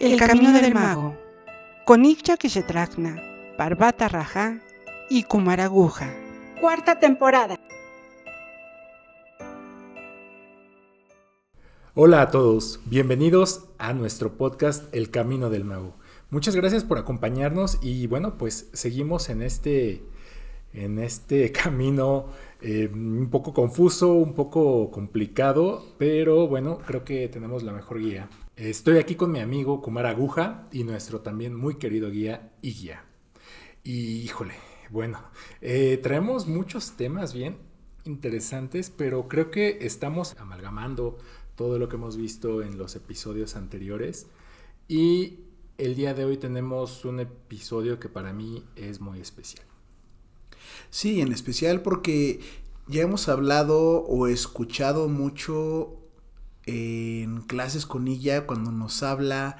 El Camino del Mago, con Ikcha Kishetrakna, Parvata Raja y Kumaraguja. Cuarta temporada. Hola a todos, bienvenidos a nuestro podcast El Camino del Mago. Muchas gracias por acompañarnos y bueno, pues seguimos en este, en este camino eh, un poco confuso, un poco complicado, pero bueno, creo que tenemos la mejor guía. Estoy aquí con mi amigo Kumar Aguja y nuestro también muy querido guía Iguía. Y híjole, bueno, eh, traemos muchos temas bien interesantes, pero creo que estamos amalgamando todo lo que hemos visto en los episodios anteriores. Y el día de hoy tenemos un episodio que para mí es muy especial. Sí, en especial porque ya hemos hablado o escuchado mucho en clases con ella cuando nos habla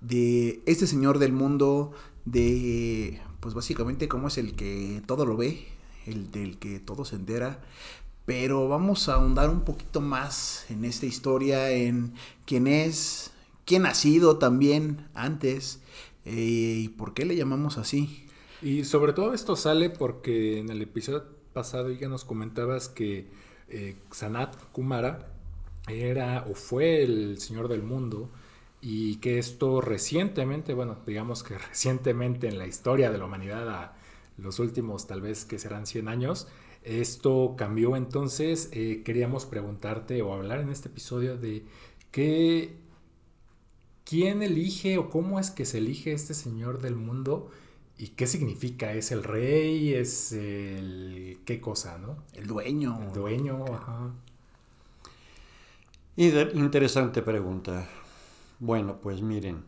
de este señor del mundo, de pues básicamente cómo es el que todo lo ve, el del que todo se entera, pero vamos a ahondar un poquito más en esta historia, en quién es, quién ha sido también antes eh, y por qué le llamamos así. Y sobre todo esto sale porque en el episodio pasado ya nos comentabas que eh, Sanat Kumara era o fue el señor del mundo y que esto recientemente, bueno, digamos que recientemente en la historia de la humanidad, a los últimos tal vez que serán 100 años, esto cambió entonces. Eh, queríamos preguntarte o hablar en este episodio de qué, quién elige o cómo es que se elige este Señor del mundo y qué significa. ¿Es el rey? ¿Es el qué cosa, no? El dueño. El dueño, ajá. Interesante pregunta. Bueno, pues miren,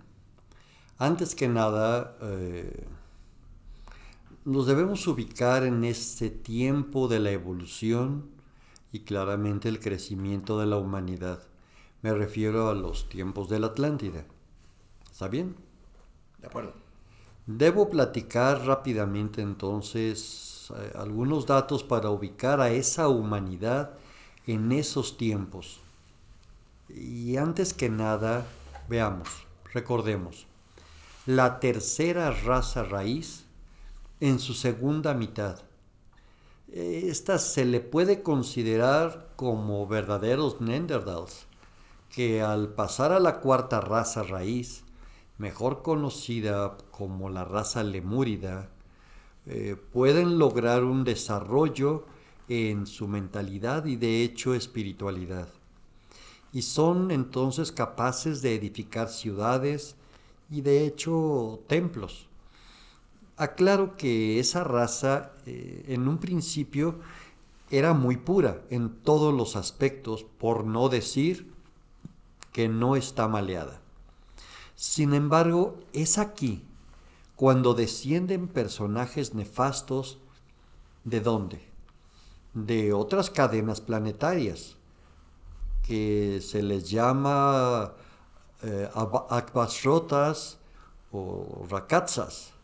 antes que nada, eh, nos debemos ubicar en este tiempo de la evolución y claramente el crecimiento de la humanidad. Me refiero a los tiempos de la Atlántida. ¿Está bien? De acuerdo. Debo platicar rápidamente entonces eh, algunos datos para ubicar a esa humanidad en esos tiempos. Y antes que nada, veamos, recordemos, la tercera raza raíz en su segunda mitad. Esta se le puede considerar como verdaderos Neanderthals, que al pasar a la cuarta raza raíz, mejor conocida como la raza lemúrida, eh, pueden lograr un desarrollo en su mentalidad y de hecho espiritualidad. Y son entonces capaces de edificar ciudades y de hecho templos. Aclaro que esa raza eh, en un principio era muy pura en todos los aspectos, por no decir que no está maleada. Sin embargo, es aquí cuando descienden personajes nefastos de dónde? De otras cadenas planetarias, que se les llama eh, o Rakatsas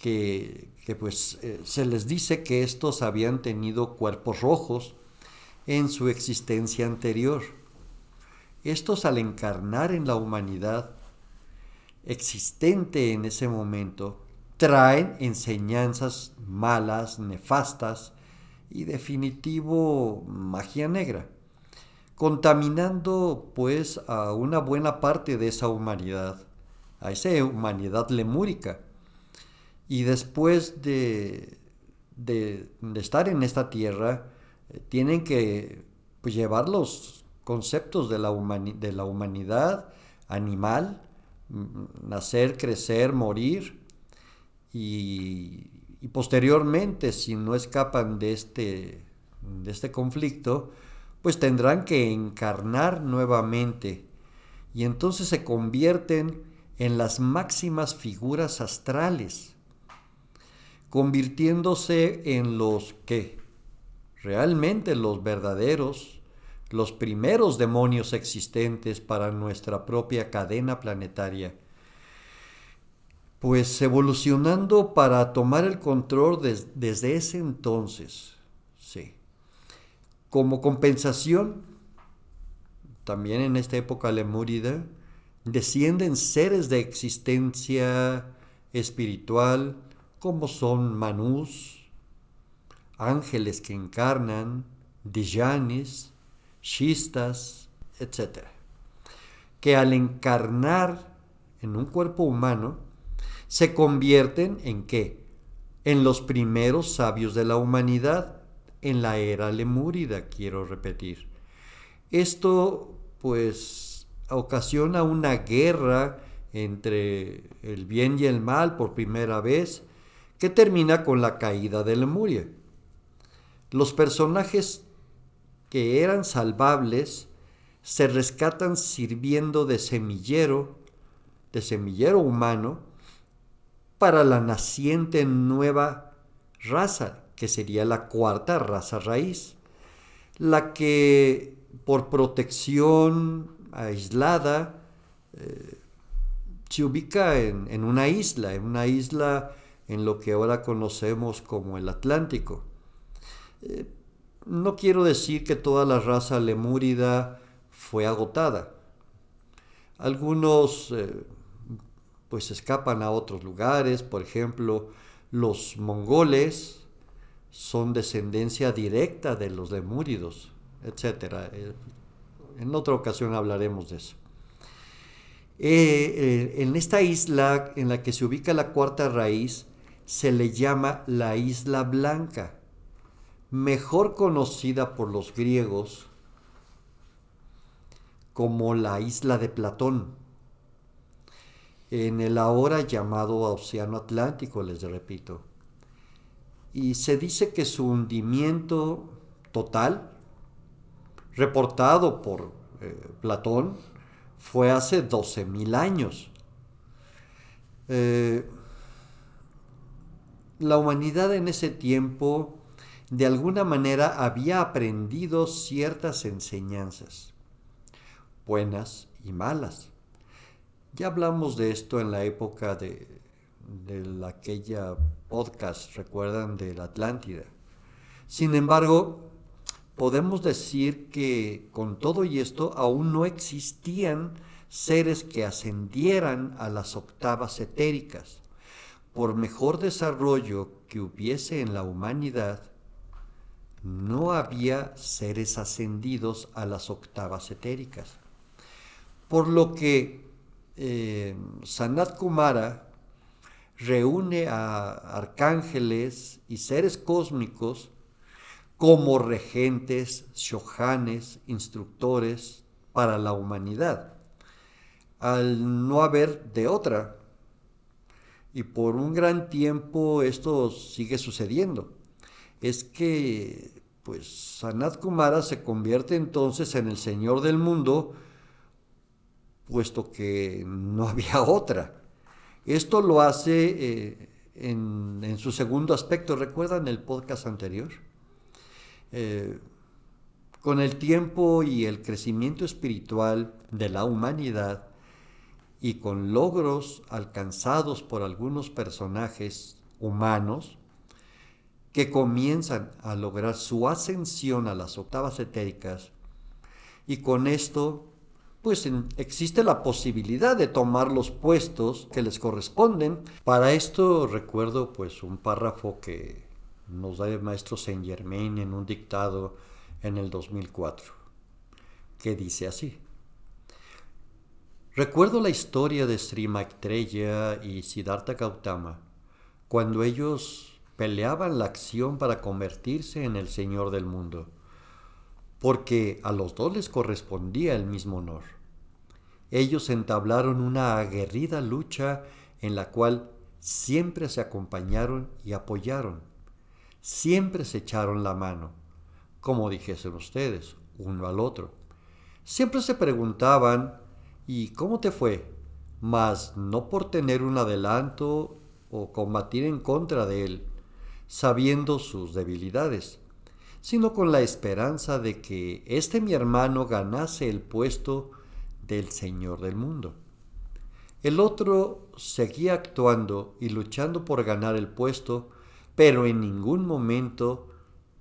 que, pues eh, se les dice que estos habían tenido cuerpos rojos en su existencia anterior. Estos al encarnar en la humanidad existente en ese momento, traen enseñanzas malas, nefastas y definitivo magia negra, contaminando pues a una buena parte de esa humanidad, a esa humanidad lemúrica. Y después de, de, estar en esta tierra, eh, tienen que pues, llevar los conceptos de la, de la humanidad animal, nacer, crecer, morir, y, posteriormente, si no escapan de este, de este conflicto, pues tendrán que encarnar nuevamente y entonces se convierten en las máximas figuras astrales convirtiéndose en los que realmente los verdaderos, los primeros demonios existentes para nuestra propia cadena planetaria, pues evolucionando para tomar el control desde ese entonces, sí. Como compensación, también en esta época lemúrida, descienden seres de existencia espiritual como son manús, ángeles que encarnan, dijanis, shistas, etc. Que al encarnar en un cuerpo humano, se convierten en qué? En los primeros sabios de la humanidad, en la era lemúrida, quiero repetir. Esto, pues, ocasiona una guerra entre el bien y el mal por primera vez, que termina con la caída de Lemuria. Los personajes que eran salvables se rescatan sirviendo de semillero, de semillero humano, para la naciente nueva raza, que sería la cuarta raza raíz, la que por protección aislada eh, se ubica en, una isla, en una isla en lo que ahora conocemos como el Atlántico. Eh, no quiero decir que toda la raza lemúrida fue agotada. Algunos eh, pues escapan a otros lugares, por ejemplo, los mongoles son descendencia directa de los lemúridos, etc. Eh, en otra ocasión hablaremos de eso. en esta isla en la que se ubica la cuarta raíz, se le llama la Isla Blanca, mejor conocida por los griegos como la isla de Platón, en el ahora llamado Océano Atlántico, les repito. Y se dice que su hundimiento total, reportado por eh, Platón, fue hace 12.000 años. Eh, la humanidad en ese tiempo de alguna manera había aprendido ciertas enseñanzas, buenas y malas. Ya hablamos de esto en la época de, de aquella podcast, recuerdan, de la Atlántida. Sin embargo, podemos decir que con todo y esto aún no existían seres que ascendieran a las octavas etéricas por mejor desarrollo que hubiese en la humanidad, no había seres ascendidos a las octavas etéricas. Por lo que eh, Sanat Kumara reúne a arcángeles y seres cósmicos como regentes, shohanes, instructores para la humanidad, al no haber de otra y por un gran tiempo esto sigue sucediendo. Es que, pues, Sanat Kumara se convierte entonces en el Señor del mundo, puesto que no había otra. Esto lo hace eh, en, su segundo aspecto. ¿Recuerdan el podcast anterior? Eh, con el tiempo y el crecimiento espiritual de la humanidad, y con logros alcanzados por algunos personajes humanos que comienzan a lograr su ascensión a las octavas etéricas y con esto pues existe la posibilidad de tomar los puestos que les corresponden. Para esto recuerdo pues un párrafo que nos da el maestro Saint Germain en un dictado en el 2004, que dice así. Recuerdo la historia de Sri Maitreya y Siddhartha Gautama cuando ellos peleaban la acción para convertirse en el Señor del mundo, porque a los dos les correspondía el mismo honor. Ellos entablaron una aguerrida lucha en la cual siempre se acompañaron y apoyaron, siempre se echaron la mano, como dijesen ustedes, uno al otro. Siempre se preguntaban ¿Y cómo te fue? Mas no por tener un adelanto o combatir en contra de él, sabiendo sus debilidades, sino con la esperanza de que este mi hermano ganase el puesto del Señor del mundo. El otro seguía actuando y luchando por ganar el puesto, pero en ningún momento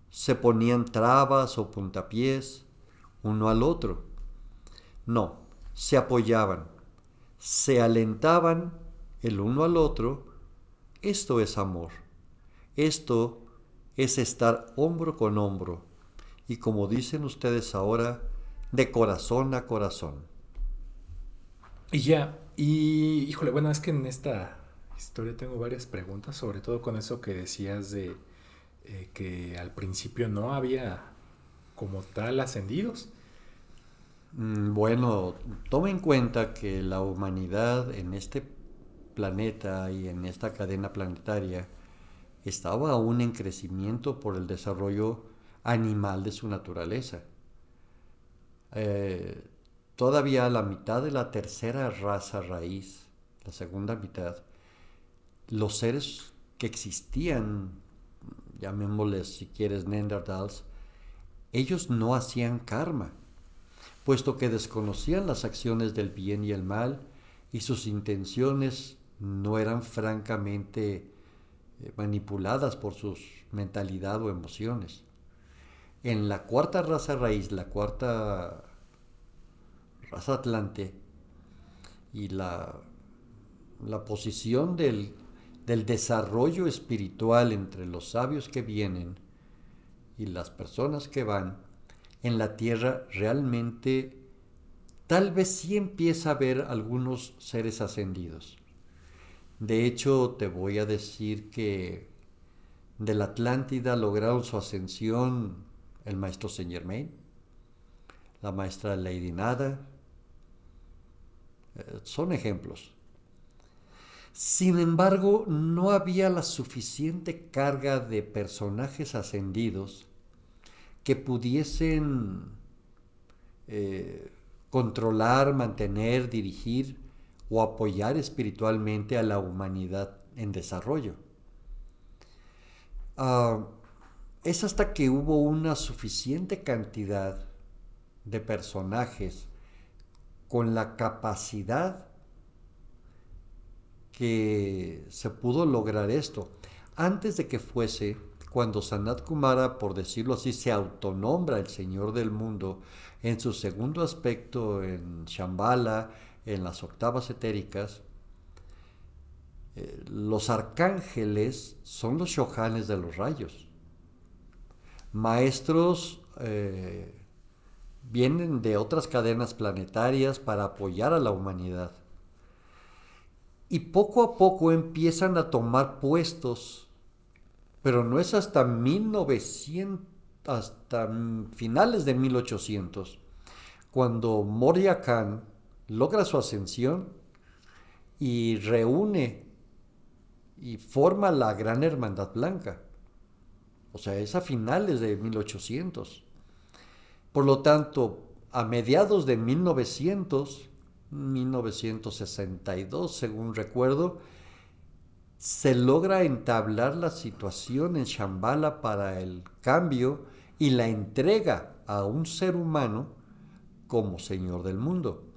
se ponían trabas o puntapiés uno al otro. No, se apoyaban, se alentaban el uno al otro, esto es amor. Esto es estar hombro con hombro y como dicen ustedes ahora, de corazón a corazón. Y ya, y híjole, bueno, es que en esta historia tengo varias preguntas, sobre todo con eso que decías de eh, que al principio no había como tal ascendidos. Mm, bueno, toma en cuenta que la humanidad en este planeta y en esta cadena planetaria estaba aún en crecimiento por el desarrollo animal de su naturaleza. Eh, todavía la mitad de la tercera raza raíz, la segunda mitad, los seres que existían, llamémosles si quieres Neanderthals, ellos no hacían karma, puesto que desconocían las acciones del bien y el mal y sus intenciones no eran francamente manipuladas por su mentalidad o emociones. En la cuarta raza raíz, la cuarta raza atlante, y la, la posición del, del desarrollo espiritual entre los sabios que vienen y las personas que van, en la tierra realmente tal vez sí empieza a haber algunos seres ascendidos. De hecho, te voy a decir que de la Atlántida lograron su ascensión el maestro Saint Germain, la maestra Lady Nada, eh, son ejemplos. Sin embargo, no había la suficiente carga de personajes ascendidos que pudiesen eh, controlar, mantener, dirigir o apoyar espiritualmente a la humanidad en desarrollo. Ah, es hasta que hubo una suficiente cantidad de personajes con la capacidad que se pudo lograr esto. Antes de que fuese cuando Sanat Kumara, por decirlo así, se autonombra el Señor del mundo en su segundo aspecto en Shambhala, en las octavas etéricas, eh, los arcángeles son los shohanes de los rayos maestros eh, vienen de otras cadenas planetarias para apoyar a la humanidad. Y poco a poco empiezan a tomar puestos, pero no es hasta 1900, hasta finales de 1800, cuando Moria Khan logra su ascensión y reúne y forma la Gran Hermandad Blanca. O sea, es a finales de 1800. Por lo tanto, a mediados de 1900, 1962, según recuerdo, se logra entablar la situación en Shambhala para el cambio y la entrega a un ser humano como Señor del mundo.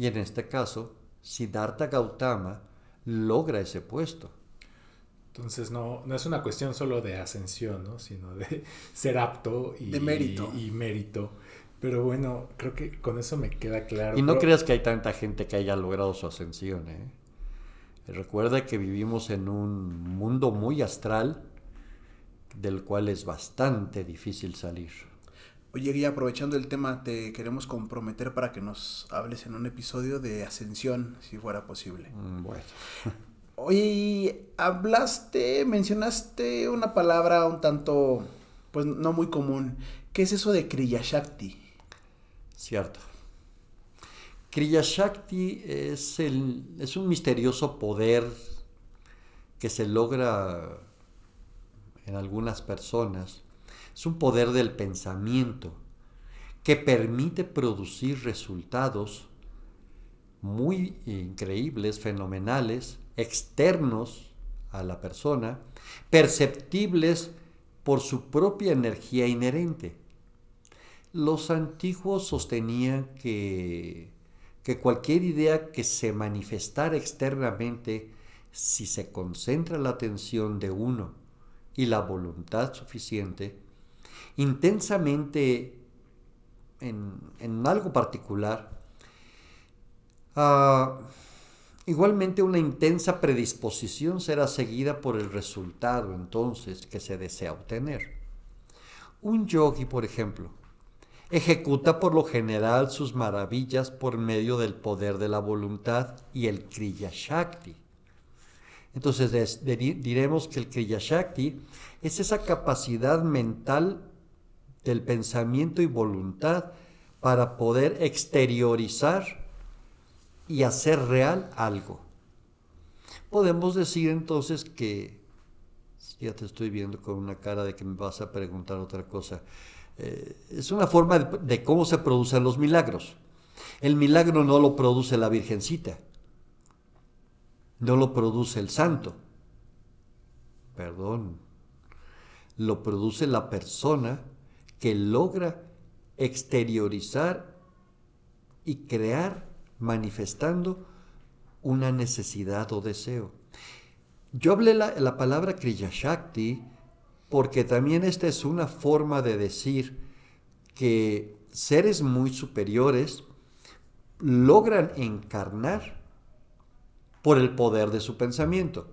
Y en este caso, Siddhartha Gautama logra ese puesto. Entonces no, no es una cuestión solo de ascensión, ¿no? sino de ser apto y, de mérito. Y, mérito. Pero bueno, creo que con eso me queda claro. Y no creas que hay tanta gente que haya logrado su ascensión. ¿eh? Recuerda que vivimos en un mundo muy astral del cual es bastante difícil salir. Oye, y aprovechando el tema, te queremos comprometer para que nos hables en un episodio de ascensión, si fuera posible. Mm, bueno. Oye, hablaste, mencionaste una palabra un tanto, pues no muy común. ¿Qué es eso de Kriya Shakti? Cierto. Kriya Shakti es, el, es un misterioso poder que se logra en algunas personas. Es un poder del pensamiento que permite producir resultados muy increíbles, fenomenales, externos a la persona, perceptibles por su propia energía inherente. Los antiguos sostenían que, que cualquier idea que se manifestara externamente, si se concentra la atención de uno y la voluntad suficiente, intensamente en, algo particular, uh, Igualmente una intensa predisposición será seguida por el resultado entonces que se desea obtener. Un yogi, por ejemplo, ejecuta por lo general sus maravillas por medio del poder de la voluntad y el Kriya Shakti. Entonces diremos que el Kriya Shakti es esa capacidad mental del pensamiento y voluntad para poder exteriorizar y hacer real algo. Podemos decir entonces que, ya te estoy viendo con una cara de que me vas a preguntar otra cosa, eh, es una forma de cómo se producen los milagros. El milagro no lo produce la Virgencita, no lo produce el santo, perdón, lo produce la persona que logra exteriorizar y crear manifestando una necesidad o deseo. Yo hablé la, la palabra Kriyashakti porque también esta es una forma de decir que seres muy superiores logran encarnar por el poder de su pensamiento.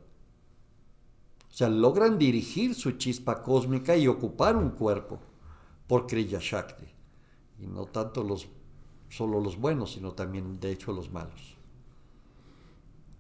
O sea, logran dirigir su chispa cósmica y ocupar un cuerpo por Kriya Shakti. Y no tanto los, solo los buenos, sino también, de hecho, los malos.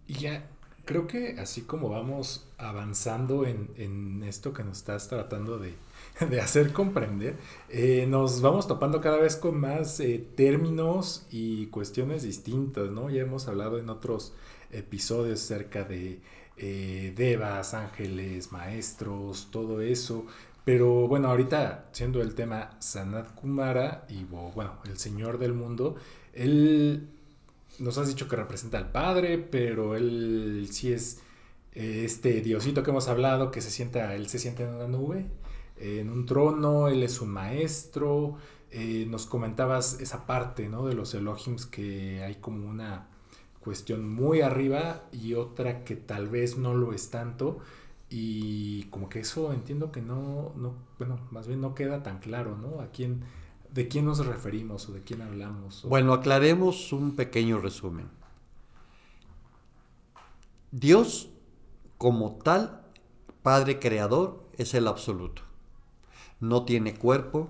Y ya, creo que así como vamos avanzando en, esto que nos estás tratando de, hacer comprender, eh, nos vamos topando cada vez con más eh, términos y cuestiones distintas, ¿no? Ya hemos hablado en otros episodios acerca de eh, devas, ángeles, maestros, todo eso. Pero bueno, ahorita siendo el tema Sanat Kumara y bueno, el Señor del Mundo, él nos has dicho que representa al Padre, pero él sí es eh, este diosito que hemos hablado, que se sienta, él se siente en una nube, en un trono, él es un maestro. Eh, nos comentabas esa parte ¿no? de los Elohims que hay como una cuestión muy arriba y otra que tal vez no lo es tanto. Y como que eso entiendo que no, no, bueno, más bien no queda tan claro, ¿no? ¿A quién, ¿De quién nos referimos o de quién hablamos? Bueno, aclaremos un pequeño resumen. Dios, como tal, Padre Creador, es el absoluto. No tiene cuerpo,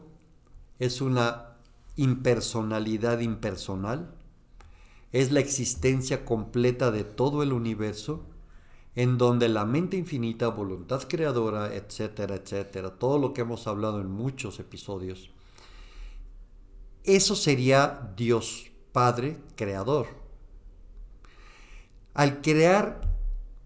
es una impersonalidad impersonal, es la existencia completa de todo el universo en donde la mente infinita, voluntad creadora, etcétera, etcétera, todo lo que hemos hablado en muchos episodios, eso sería Dios Padre Creador. Al crear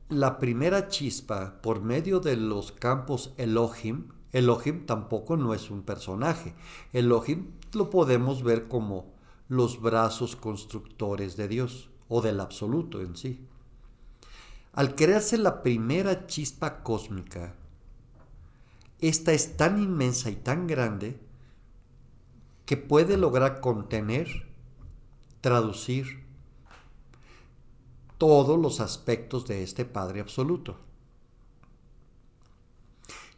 la primera chispa por medio de los campos Elohim, Elohim tampoco no es un personaje. Elohim lo podemos ver como los brazos constructores de Dios o del absoluto en sí. Al crearse la primera chispa cósmica, esta es tan inmensa y tan grande que puede lograr contener, traducir todos los aspectos de este Padre Absoluto.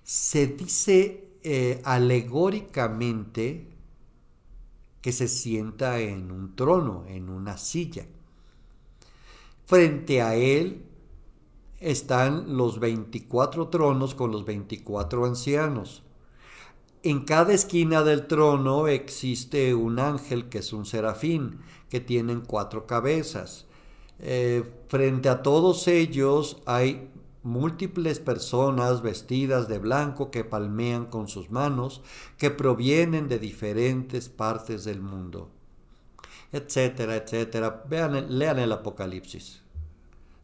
Se dice eh, alegóricamente que se sienta en un trono, en una silla. Frente a él están los 24 tronos con los 24 ancianos. En cada esquina del trono existe un ángel que es un serafín, que tienen cuatro cabezas. Eh, frente a todos ellos hay múltiples personas vestidas de blanco que palmean con sus manos, que provienen de diferentes partes del mundo, etcétera, etcétera. Vean, lean el Apocalipsis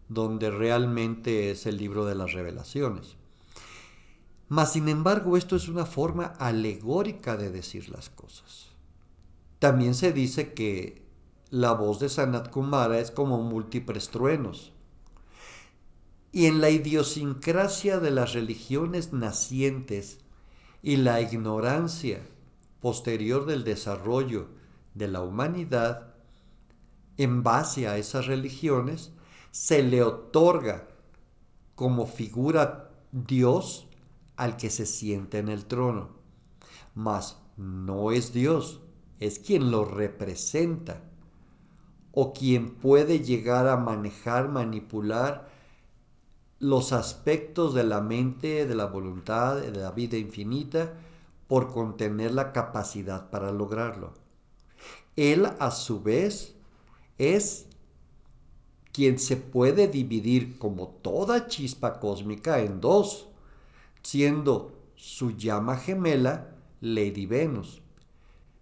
donde realmente es el libro de las revelaciones. Mas, sin embargo, esto es una forma alegórica de decir las cosas. También se dice que la voz de Sanat Kumara es como múltiples truenos. Y en la idiosincrasia de las religiones nacientes y la ignorancia posterior del desarrollo de la humanidad, en base a esas religiones, se le otorga como figura Dios al que se siente en el trono. Mas no es Dios, es quien lo representa o quien puede llegar a manejar, manipular los aspectos de la mente, de la voluntad, de la vida infinita, por contener la capacidad para lograrlo. Él a su vez es quien se puede dividir como toda chispa cósmica en dos, siendo su llama gemela Lady Venus.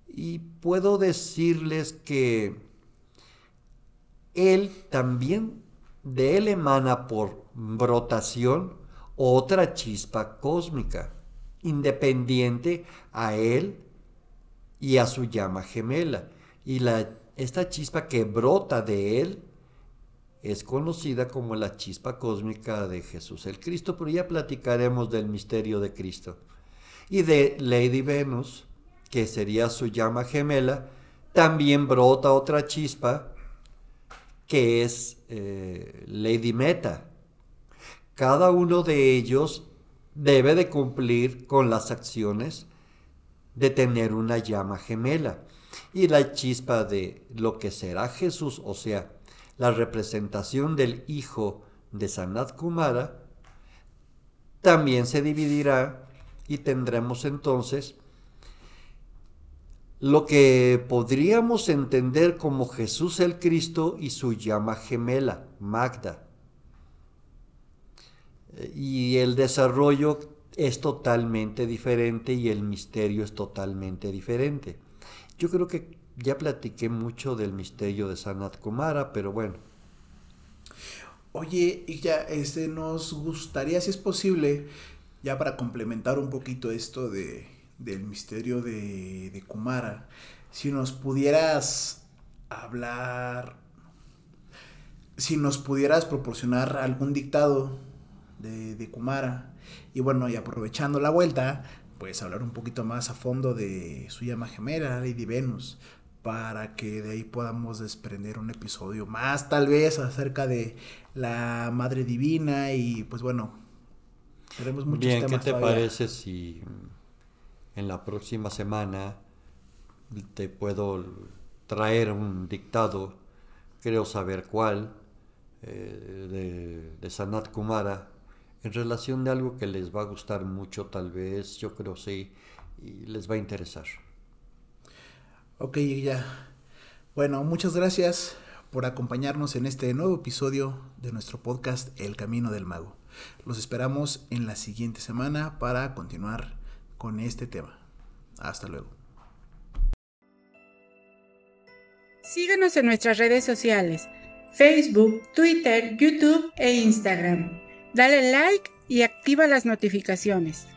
Y puedo decirles que él también, de él emana por brotación otra chispa cósmica, independiente a él y a su llama gemela. Y la, esta chispa que brota de él es conocida como la chispa cósmica de Jesús el Cristo, pero ya platicaremos del misterio de Cristo. Y de Lady Venus, que sería su llama gemela, también brota otra chispa que es eh, Lady Meta. Cada uno de ellos debe de cumplir con las acciones de tener una llama gemela. Y la chispa de lo que será Jesús, o sea, la representación del hijo de Sanat Kumara, también se dividirá y tendremos entonces lo que podríamos entender como Jesús el Cristo y su llama gemela, Magda. Y el desarrollo es totalmente diferente y el misterio es totalmente diferente. Yo creo que ya platiqué mucho del misterio de Sanat Kumara, pero bueno. Oye, y ya este, nos gustaría, si es posible, ya para complementar un poquito esto de, del misterio de, Kumara, si nos pudieras hablar, si nos pudieras proporcionar algún dictado de, de Kumara, y bueno, y aprovechando la vuelta, pues hablar un poquito más a fondo de su llama gemela, Lady Venus, para que de ahí podamos desprender un episodio más, tal vez, acerca de la Madre Divina y pues bueno, tenemos muchos Bien, ¿qué te parece si en la próxima semana te puedo traer un dictado, creo saber cuál, eh, de, Sanat Kumara, en relación de algo que les va a gustar mucho, tal vez, yo creo sí, y les va a interesar. Ok, ya. Bueno, muchas gracias por acompañarnos en este nuevo episodio de nuestro podcast El Camino del Mago. Los esperamos en la siguiente semana para continuar con este tema. Hasta luego. Síguenos en nuestras redes sociales, Facebook, Twitter, YouTube e Instagram. Dale like y activa las notificaciones.